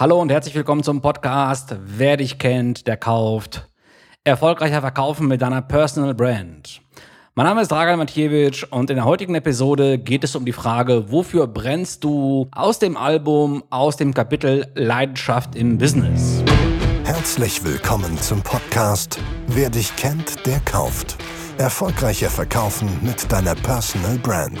Hallo und herzlich willkommen zum Podcast Wer dich kennt, der kauft. Erfolgreicher verkaufen mit deiner Personal Brand. Mein Name ist Dragan Matjewitsch und in der heutigen Episode geht es um die Frage, wofür brennst du aus dem Album, aus dem Kapitel Leidenschaft im Business. Herzlich willkommen zum Podcast Wer dich kennt, der kauft. Erfolgreicher verkaufen mit deiner Personal Brand.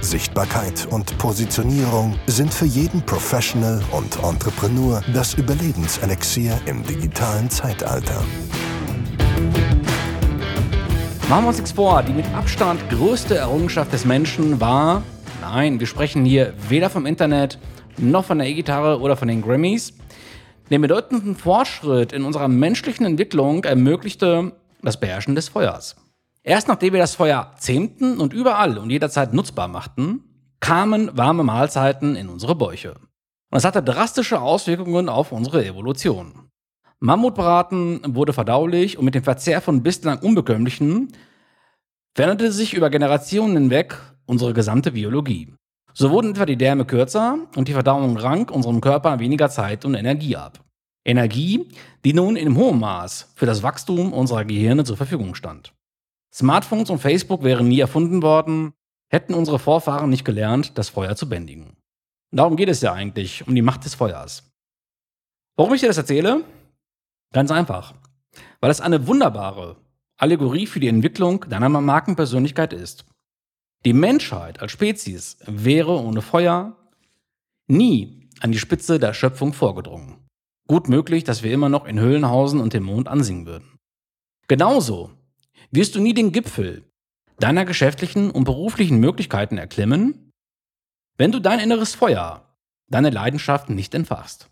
Sichtbarkeit und Positionierung sind für jeden Professional und Entrepreneur das Überlebenselixier im digitalen Zeitalter. Machen wir uns nichts vor, die mit Abstand größte Errungenschaft des Menschen war, nein, wir sprechen hier weder vom Internet noch von der E-Gitarre oder von den Grammys, den bedeutenden Fortschritt in unserer menschlichen Entwicklung ermöglichte das Beherrschen des Feuers. Erst nachdem wir das Feuer zähmten und überall und jederzeit nutzbar machten, kamen warme Mahlzeiten in unsere Bäuche. Und das hatte drastische Auswirkungen auf unsere Evolution. Mammutbraten wurde verdaulich und mit dem Verzehr von bislang unbekömmlichen veränderte sich über Generationen hinweg unsere gesamte Biologie. So wurden etwa die Därme kürzer und die Verdauung rank unserem Körper weniger Zeit und Energie ab. Energie, die nun in hohem Maß für das Wachstum unserer Gehirne zur Verfügung stand. Smartphones und Facebook wären nie erfunden worden, hätten unsere Vorfahren nicht gelernt, das Feuer zu bändigen. Und darum geht es ja eigentlich, um die Macht des Feuers. Warum ich dir das erzähle? Ganz einfach. Weil es eine wunderbare Allegorie für die Entwicklung deiner Markenpersönlichkeit ist. Die Menschheit als Spezies wäre ohne Feuer nie an die Spitze der Schöpfung vorgedrungen. Gut möglich, dass wir immer noch in Höhlenhausen und dem Mond ansingen würden. Genauso wirst du nie den Gipfel deiner geschäftlichen und beruflichen Möglichkeiten erklimmen, wenn du dein inneres Feuer, deine Leidenschaft nicht entfachst.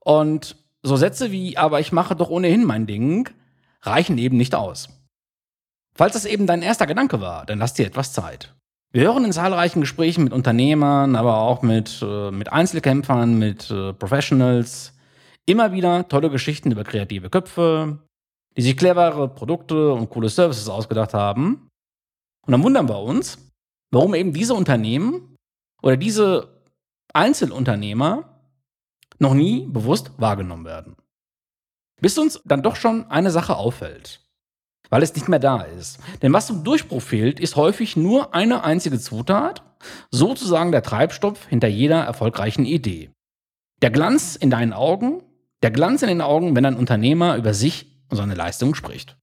Und so Sätze wie, aber ich mache doch ohnehin mein Ding, reichen eben nicht aus. Falls das eben dein erster Gedanke war, dann lass dir etwas Zeit. Wir hören in zahlreichen Gesprächen mit Unternehmern, aber auch mit, äh, mit Einzelkämpfern, mit äh, Professionals immer wieder tolle Geschichten über kreative Köpfe, die sich clevere Produkte und coole Services ausgedacht haben. Und dann wundern wir uns, warum eben diese Unternehmen oder diese Einzelunternehmer noch nie bewusst wahrgenommen werden. Bis uns dann doch schon eine Sache auffällt, weil es nicht mehr da ist. Denn was zum Durchbruch fehlt, ist häufig nur eine einzige Zutat, sozusagen der Treibstoff hinter jeder erfolgreichen Idee. Der Glanz in deinen Augen, der Glanz in den Augen, wenn ein Unternehmer über sich und seine Leistung spricht.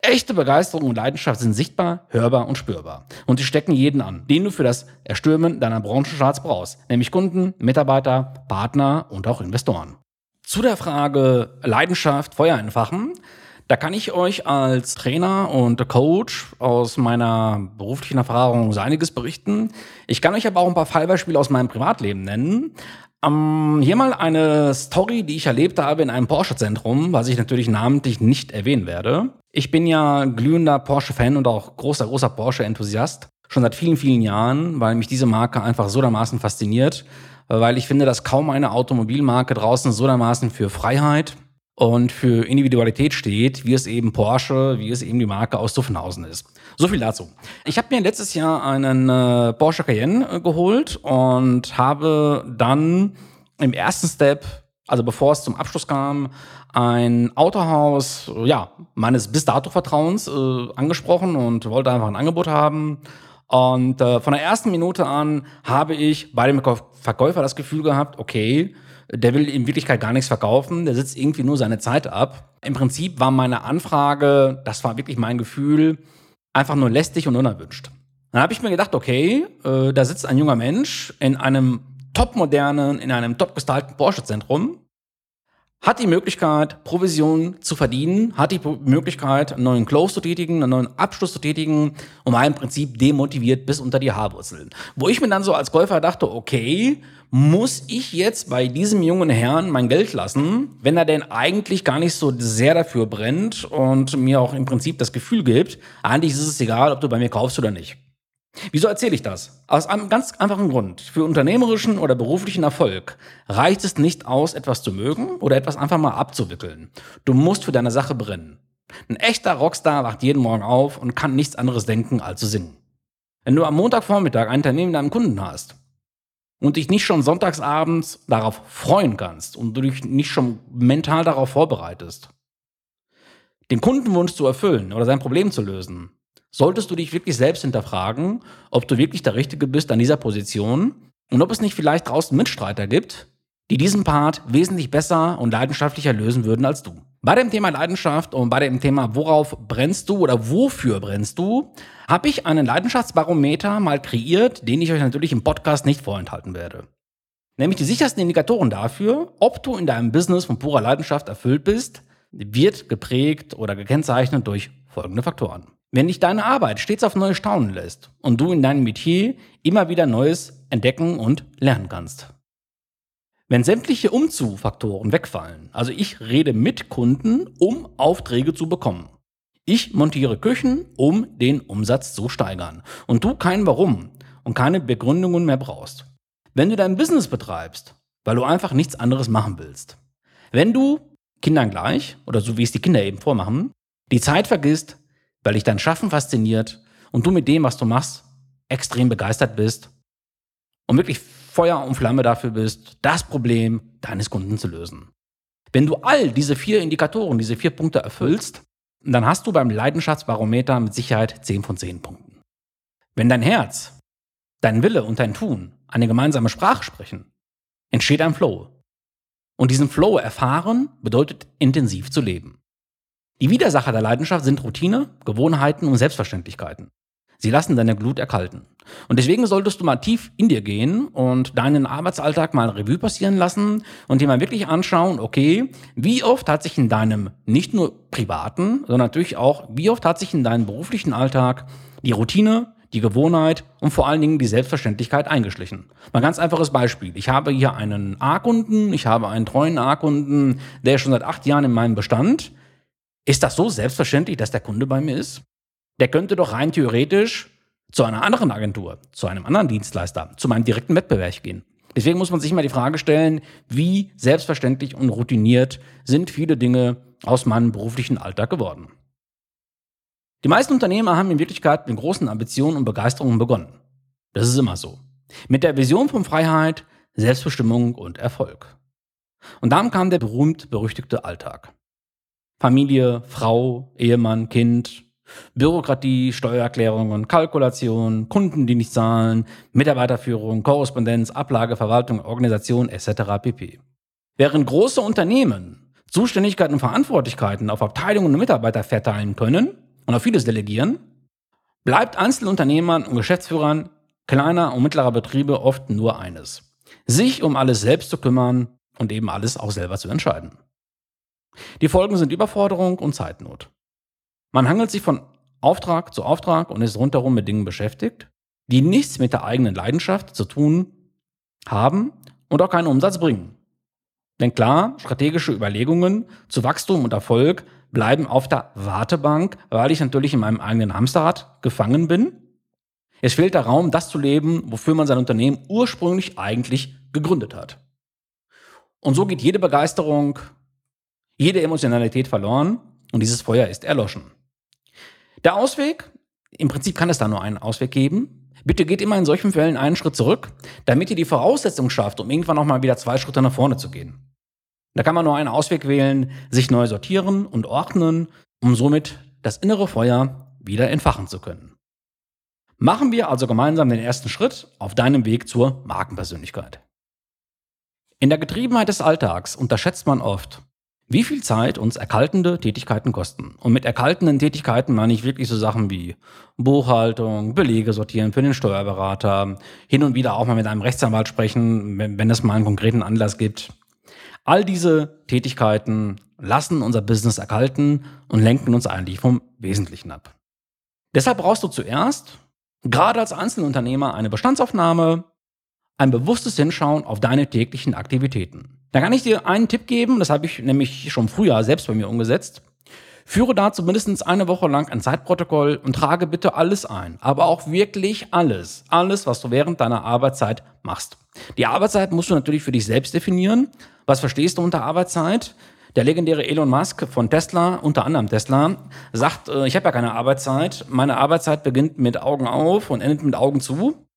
Echte Begeisterung und Leidenschaft sind sichtbar, hörbar und spürbar. Und sie stecken jeden an, den du für das Erstürmen deiner Branchencharts brauchst, nämlich Kunden, Mitarbeiter, Partner und auch Investoren. Zu der Frage Leidenschaft, Feuer entfachen, da kann ich euch als Trainer und Coach aus meiner beruflichen Erfahrung einiges berichten. Ich kann euch aber auch ein paar Fallbeispiele aus meinem Privatleben nennen. Ähm, hier mal eine Story, die ich erlebt habe in einem Porsche-Zentrum, was ich natürlich namentlich nicht erwähnen werde. Ich bin ja glühender Porsche-Fan und auch großer, großer Porsche-Enthusiast. Schon seit vielen, vielen Jahren, weil mich diese Marke einfach so dermaßen fasziniert. Weil ich finde, dass kaum eine Automobilmarke draußen so dermaßen für Freiheit und für Individualität steht, wie es eben Porsche, wie es eben die Marke aus Zuffenhausen ist. So viel dazu. Ich habe mir letztes Jahr einen äh, Porsche Cayenne äh, geholt und habe dann im ersten Step, also bevor es zum Abschluss kam, ein Autohaus, ja, meines bis dato Vertrauens äh, angesprochen und wollte einfach ein Angebot haben. Und äh, von der ersten Minute an habe ich bei dem Verkäufer das Gefühl gehabt, okay, der will in Wirklichkeit gar nichts verkaufen, der sitzt irgendwie nur seine Zeit ab. Im Prinzip war meine Anfrage, das war wirklich mein Gefühl, einfach nur lästig und unerwünscht. Dann habe ich mir gedacht, okay, äh, da sitzt ein junger Mensch in einem topmodernen, in einem top gestylten Porsche-Zentrum, hat die Möglichkeit, Provision zu verdienen, hat die Möglichkeit, einen neuen Close zu tätigen, einen neuen Abschluss zu tätigen und war im Prinzip demotiviert bis unter die Haarwurzeln. Wo ich mir dann so als Käufer dachte, okay, muss ich jetzt bei diesem jungen Herrn mein Geld lassen, wenn er denn eigentlich gar nicht so sehr dafür brennt und mir auch im Prinzip das Gefühl gibt, eigentlich ist es egal, ob du bei mir kaufst oder nicht. Wieso erzähle ich das? Aus einem ganz einfachen Grund. Für unternehmerischen oder beruflichen Erfolg reicht es nicht aus, etwas zu mögen oder etwas einfach mal abzuwickeln. Du musst für deine Sache brennen. Ein echter Rockstar wacht jeden Morgen auf und kann nichts anderes denken, als zu singen. Wenn du am Montagvormittag einen Termin mit deinem Kunden hast und dich nicht schon sonntagsabends darauf freuen kannst und du dich nicht schon mental darauf vorbereitest, den Kundenwunsch zu erfüllen oder sein Problem zu lösen, solltest du dich wirklich selbst hinterfragen, ob du wirklich der Richtige bist an dieser Position und ob es nicht vielleicht draußen Mitstreiter gibt, die diesen Part wesentlich besser und leidenschaftlicher lösen würden als du. Bei dem Thema Leidenschaft und bei dem Thema, worauf brennst du oder wofür brennst du, habe ich einen Leidenschaftsbarometer mal kreiert, den ich euch natürlich im Podcast nicht vorenthalten werde. Nämlich die sichersten Indikatoren dafür, ob du in deinem Business von purer Leidenschaft erfüllt bist, wird geprägt oder gekennzeichnet durch folgende Faktoren. Wenn dich deine Arbeit stets auf neue staunen lässt und du in deinem Metier immer wieder Neues entdecken und lernen kannst. Wenn sämtliche Umzufaktoren wegfallen, also ich rede mit Kunden, um Aufträge zu bekommen. Ich montiere Küchen, um den Umsatz zu steigern. Und du kein Warum und keine Begründungen mehr brauchst. Wenn du dein Business betreibst, weil du einfach nichts anderes machen willst. Wenn du Kindern gleich, oder so wie es die Kinder eben vormachen, die Zeit vergisst, weil dich dein Schaffen fasziniert und du mit dem, was du machst, extrem begeistert bist und wirklich Feuer und Flamme dafür bist, das Problem deines Kunden zu lösen. Wenn du all diese vier Indikatoren, diese vier Punkte erfüllst, dann hast du beim Leidenschaftsbarometer mit Sicherheit 10 von 10 Punkten. Wenn dein Herz, dein Wille und dein Tun eine gemeinsame Sprache sprechen, entsteht ein Flow. Und diesen Flow erfahren bedeutet intensiv zu leben. Die Widersacher der Leidenschaft sind Routine, Gewohnheiten und Selbstverständlichkeiten. Sie lassen deine Glut erkalten. Und deswegen solltest du mal tief in dir gehen und deinen Arbeitsalltag mal Revue passieren lassen und dir mal wirklich anschauen, okay, wie oft hat sich in deinem nicht nur privaten, sondern natürlich auch, wie oft hat sich in deinem beruflichen Alltag die Routine, die Gewohnheit und vor allen Dingen die Selbstverständlichkeit eingeschlichen. Mal ganz einfaches Beispiel. Ich habe hier einen A-Kunden, ich habe einen treuen A-Kunden, der schon seit acht Jahren in meinem Bestand ist das so selbstverständlich, dass der Kunde bei mir ist? Der könnte doch rein theoretisch zu einer anderen Agentur, zu einem anderen Dienstleister, zu meinem direkten Wettbewerb gehen. Deswegen muss man sich immer die Frage stellen, wie selbstverständlich und routiniert sind viele Dinge aus meinem beruflichen Alltag geworden. Die meisten Unternehmer haben in Wirklichkeit mit großen Ambitionen und Begeisterungen begonnen. Das ist immer so. Mit der Vision von Freiheit, Selbstbestimmung und Erfolg. Und dann kam der berühmt-berüchtigte Alltag. Familie, Frau, Ehemann, Kind, Bürokratie, Steuererklärungen, Kalkulation, Kunden, die nicht zahlen, Mitarbeiterführung, Korrespondenz, Ablage, Verwaltung, Organisation etc. pp. Während große Unternehmen Zuständigkeiten und Verantwortlichkeiten auf Abteilungen und Mitarbeiter verteilen können und auf vieles delegieren, bleibt Einzelunternehmern und Geschäftsführern kleiner und mittlerer Betriebe oft nur eines. Sich um alles selbst zu kümmern und eben alles auch selber zu entscheiden. Die Folgen sind Überforderung und Zeitnot. Man hangelt sich von Auftrag zu Auftrag und ist rundherum mit Dingen beschäftigt, die nichts mit der eigenen Leidenschaft zu tun haben und auch keinen Umsatz bringen. Denn klar, strategische Überlegungen zu Wachstum und Erfolg bleiben auf der Wartebank, weil ich natürlich in meinem eigenen Hamsterrad gefangen bin. Es fehlt der Raum, das zu leben, wofür man sein Unternehmen ursprünglich eigentlich gegründet hat. Und so geht jede Begeisterung, jede Emotionalität verloren und dieses Feuer ist erloschen. Der Ausweg, im Prinzip kann es da nur einen Ausweg geben. Bitte geht immer in solchen Fällen einen Schritt zurück, damit ihr die Voraussetzung schafft, um irgendwann nochmal wieder zwei Schritte nach vorne zu gehen. Da kann man nur einen Ausweg wählen, sich neu sortieren und ordnen, um somit das innere Feuer wieder entfachen zu können. Machen wir also gemeinsam den ersten Schritt auf deinem Weg zur Markenpersönlichkeit. In der Getriebenheit des Alltags unterschätzt man oft, wie viel Zeit uns erkaltende Tätigkeiten kosten. Und mit erkaltenden Tätigkeiten meine ich wirklich so Sachen wie Buchhaltung, Belege sortieren für den Steuerberater, hin und wieder auch mal mit einem Rechtsanwalt sprechen, wenn, wenn es mal einen konkreten Anlass gibt. All diese Tätigkeiten lassen unser Business erkalten und lenken uns eigentlich vom Wesentlichen ab. Deshalb brauchst du zuerst, gerade als Einzelunternehmer, eine Bestandsaufnahme, ein bewusstes Hinschauen auf deine täglichen Aktivitäten. Da kann ich dir einen Tipp geben, das habe ich nämlich schon früher selbst bei mir umgesetzt. Führe dazu mindestens eine Woche lang ein Zeitprotokoll und trage bitte alles ein. Aber auch wirklich alles. Alles, was du während deiner Arbeitszeit machst. Die Arbeitszeit musst du natürlich für dich selbst definieren. Was verstehst du unter Arbeitszeit? Der legendäre Elon Musk von Tesla, unter anderem Tesla, sagt, äh, ich habe ja keine Arbeitszeit. Meine Arbeitszeit beginnt mit Augen auf und endet mit Augen zu.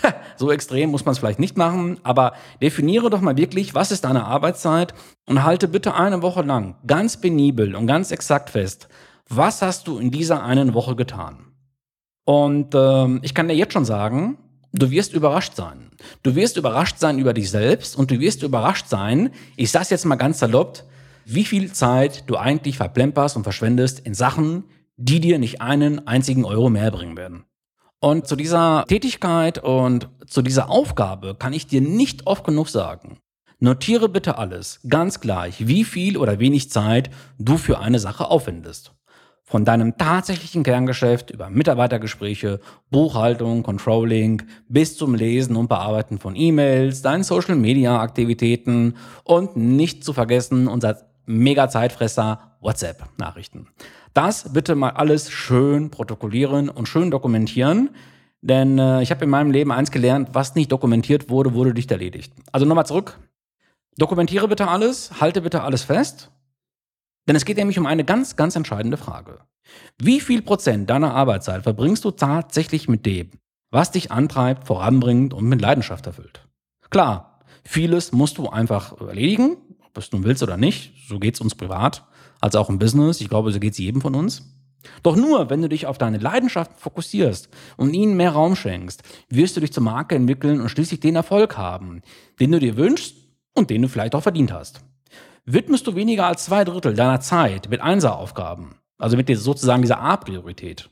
so extrem muss man es vielleicht nicht machen, aber definiere doch mal wirklich, was ist deine Arbeitszeit und halte bitte eine Woche lang ganz penibel und ganz exakt fest, was hast du in dieser einen Woche getan. Und ähm, ich kann dir jetzt schon sagen, du wirst überrascht sein. Du wirst überrascht sein über dich selbst und du wirst überrascht sein, ich sag's jetzt mal ganz salopp, wie viel Zeit du eigentlich verplemperst und verschwendest in Sachen, die dir nicht einen einzigen Euro mehr bringen werden. Und zu dieser Tätigkeit und zu dieser Aufgabe kann ich dir nicht oft genug sagen. Notiere bitte alles, ganz gleich, wie viel oder wenig Zeit du für eine Sache aufwendest. Von deinem tatsächlichen Kerngeschäft über Mitarbeitergespräche, Buchhaltung, Controlling bis zum Lesen und Bearbeiten von E-Mails, deinen Social-Media-Aktivitäten und nicht zu vergessen unser Mega-Zeitfresser WhatsApp-Nachrichten. Das bitte mal alles schön protokollieren und schön dokumentieren. Denn äh, ich habe in meinem Leben eins gelernt, was nicht dokumentiert wurde, wurde nicht erledigt. Also nochmal zurück. Dokumentiere bitte alles, halte bitte alles fest. Denn es geht nämlich um eine ganz, ganz entscheidende Frage. Wie viel Prozent deiner Arbeitszeit verbringst du tatsächlich mit dem, was dich antreibt, voranbringt und mit Leidenschaft erfüllt? Klar, vieles musst du einfach erledigen, ob es nun willst oder nicht. So geht's uns privat als auch im Business. Ich glaube, so geht es jedem von uns. Doch nur, wenn du dich auf deine Leidenschaften fokussierst und ihnen mehr Raum schenkst, wirst du dich zur Marke entwickeln und schließlich den Erfolg haben, den du dir wünschst und den du vielleicht auch verdient hast. Widmest du weniger als zwei Drittel deiner Zeit mit Einseraufgaben, also mit sozusagen dieser A-Priorität,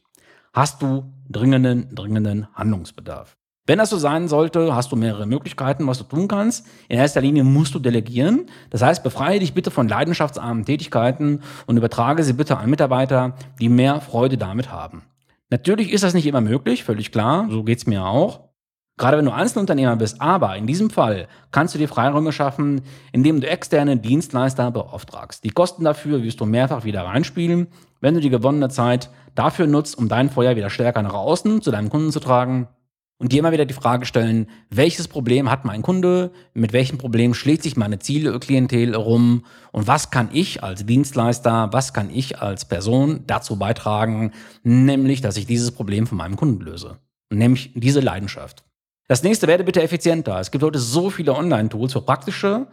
hast du dringenden, dringenden Handlungsbedarf. Wenn das so sein sollte, hast du mehrere Möglichkeiten, was du tun kannst. In erster Linie musst du delegieren. Das heißt, befreie dich bitte von leidenschaftsarmen Tätigkeiten und übertrage sie bitte an Mitarbeiter, die mehr Freude damit haben. Natürlich ist das nicht immer möglich, völlig klar, so geht's mir auch. Gerade wenn du Einzelunternehmer bist, aber in diesem Fall kannst du dir Freiräume schaffen, indem du externe Dienstleister beauftragst. Die Kosten dafür wirst du mehrfach wieder reinspielen, wenn du die gewonnene Zeit dafür nutzt, um dein Feuer wieder stärker nach außen zu deinem Kunden zu tragen und dir immer wieder die Frage stellen, welches Problem hat mein Kunde, mit welchem Problem schlägt sich meine Zielklientel rum und was kann ich als Dienstleister, was kann ich als Person dazu beitragen, nämlich, dass ich dieses Problem von meinem Kunden löse. Nämlich diese Leidenschaft. Das nächste, werde bitte effizienter. Es gibt heute so viele Online-Tools für praktische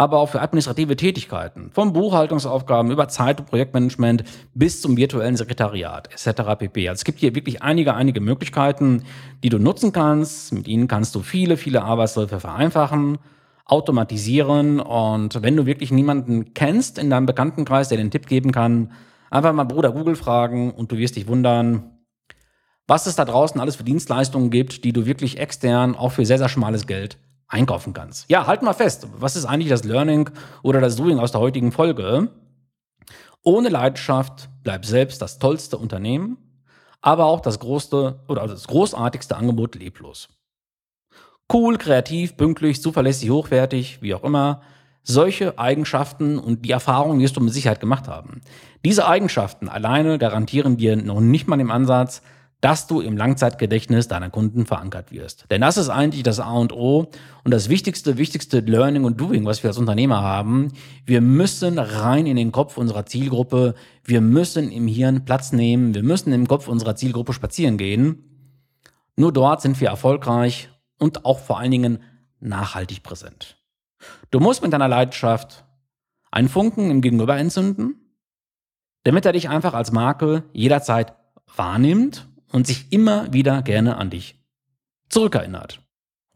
aber auch für administrative Tätigkeiten, von Buchhaltungsaufgaben über Zeit- und Projektmanagement bis zum virtuellen Sekretariat etc. pp. Also es gibt hier wirklich einige, einige Möglichkeiten, die du nutzen kannst. Mit ihnen kannst du viele, viele Arbeitsläufe vereinfachen, automatisieren und wenn du wirklich niemanden kennst in deinem Bekanntenkreis, der den Tipp geben kann, einfach mal Bruder Google fragen und du wirst dich wundern, was es da draußen alles für Dienstleistungen gibt, die du wirklich extern auch für sehr, sehr schmales Geld einkaufen kannst. Ja, halt mal fest, was ist eigentlich das Learning oder das Doing aus der heutigen Folge? Ohne Leidenschaft bleibt selbst das tollste Unternehmen, aber auch das größte oder das großartigste Angebot leblos. Cool, kreativ, pünktlich, zuverlässig, hochwertig, wie auch immer. Solche Eigenschaften und die Erfahrungen wirst du mit Sicherheit gemacht haben. Diese Eigenschaften alleine garantieren dir noch nicht mal im Ansatz, dass du im Langzeitgedächtnis deiner Kunden verankert wirst. Denn das ist eigentlich das A und O und das wichtigste, wichtigste Learning und Doing, was wir als Unternehmer haben. Wir müssen rein in den Kopf unserer Zielgruppe. Wir müssen im Hirn Platz nehmen. Wir müssen im Kopf unserer Zielgruppe spazieren gehen. Nur dort sind wir erfolgreich und auch vor allen Dingen nachhaltig präsent. Du musst mit deiner Leidenschaft einen Funken im Gegenüber entzünden, damit er dich einfach als Marke jederzeit wahrnimmt und sich immer wieder gerne an dich zurückerinnert.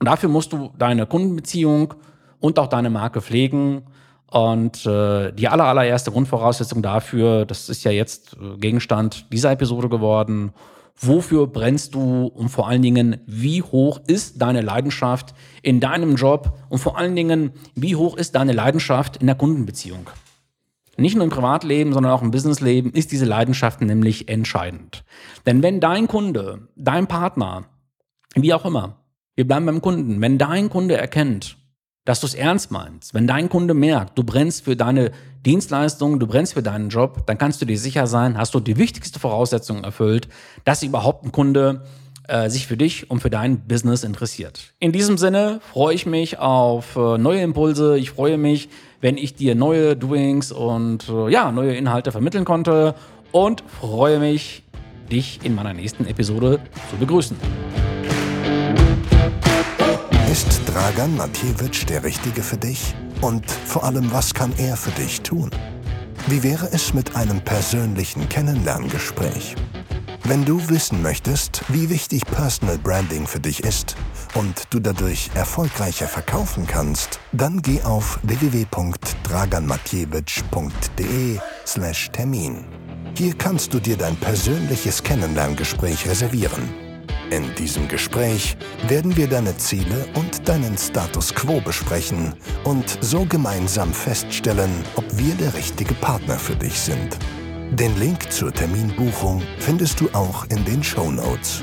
Und dafür musst du deine Kundenbeziehung und auch deine Marke pflegen. Und äh, die aller, allererste Grundvoraussetzung dafür, das ist ja jetzt äh, Gegenstand dieser Episode geworden, wofür brennst du und vor allen Dingen, wie hoch ist deine Leidenschaft in deinem Job und vor allen Dingen, wie hoch ist deine Leidenschaft in der Kundenbeziehung. Nicht nur im Privatleben, sondern auch im Businessleben ist diese Leidenschaft nämlich entscheidend. Denn wenn dein Kunde, dein Partner, wie auch immer, wir bleiben beim Kunden, wenn dein Kunde erkennt, dass du es ernst meinst, wenn dein Kunde merkt, du brennst für deine Dienstleistung, du brennst für deinen Job, dann kannst du dir sicher sein, hast du die wichtigste Voraussetzung erfüllt, dass überhaupt ein Kunde äh, sich für dich und für dein Business interessiert. In diesem Sinne freue ich mich auf äh, neue Impulse. Ich freue mich, wenn ich dir neue Doings und äh, ja, neue Inhalte vermitteln konnte und freue mich, dich in meiner nächsten Episode zu begrüßen. Ist Dragan Matjewitsch der Richtige für dich? Und vor allem, was kann er für dich tun? Wie wäre es mit einem persönlichen Kennenlerngespräch? Wenn du wissen möchtest, wie wichtig Personal Branding für dich ist und du dadurch erfolgreicher verkaufen kannst, dann geh auf www.draganmatjewitsch.de/termin. Hier kannst du dir dein persönliches Kennenlerngespräch reservieren. In diesem Gespräch werden wir deine Ziele und deinen Status quo besprechen und so gemeinsam feststellen, ob wir der richtige Partner für dich sind. Den Link zur Terminbuchung findest du auch in den Show Notes.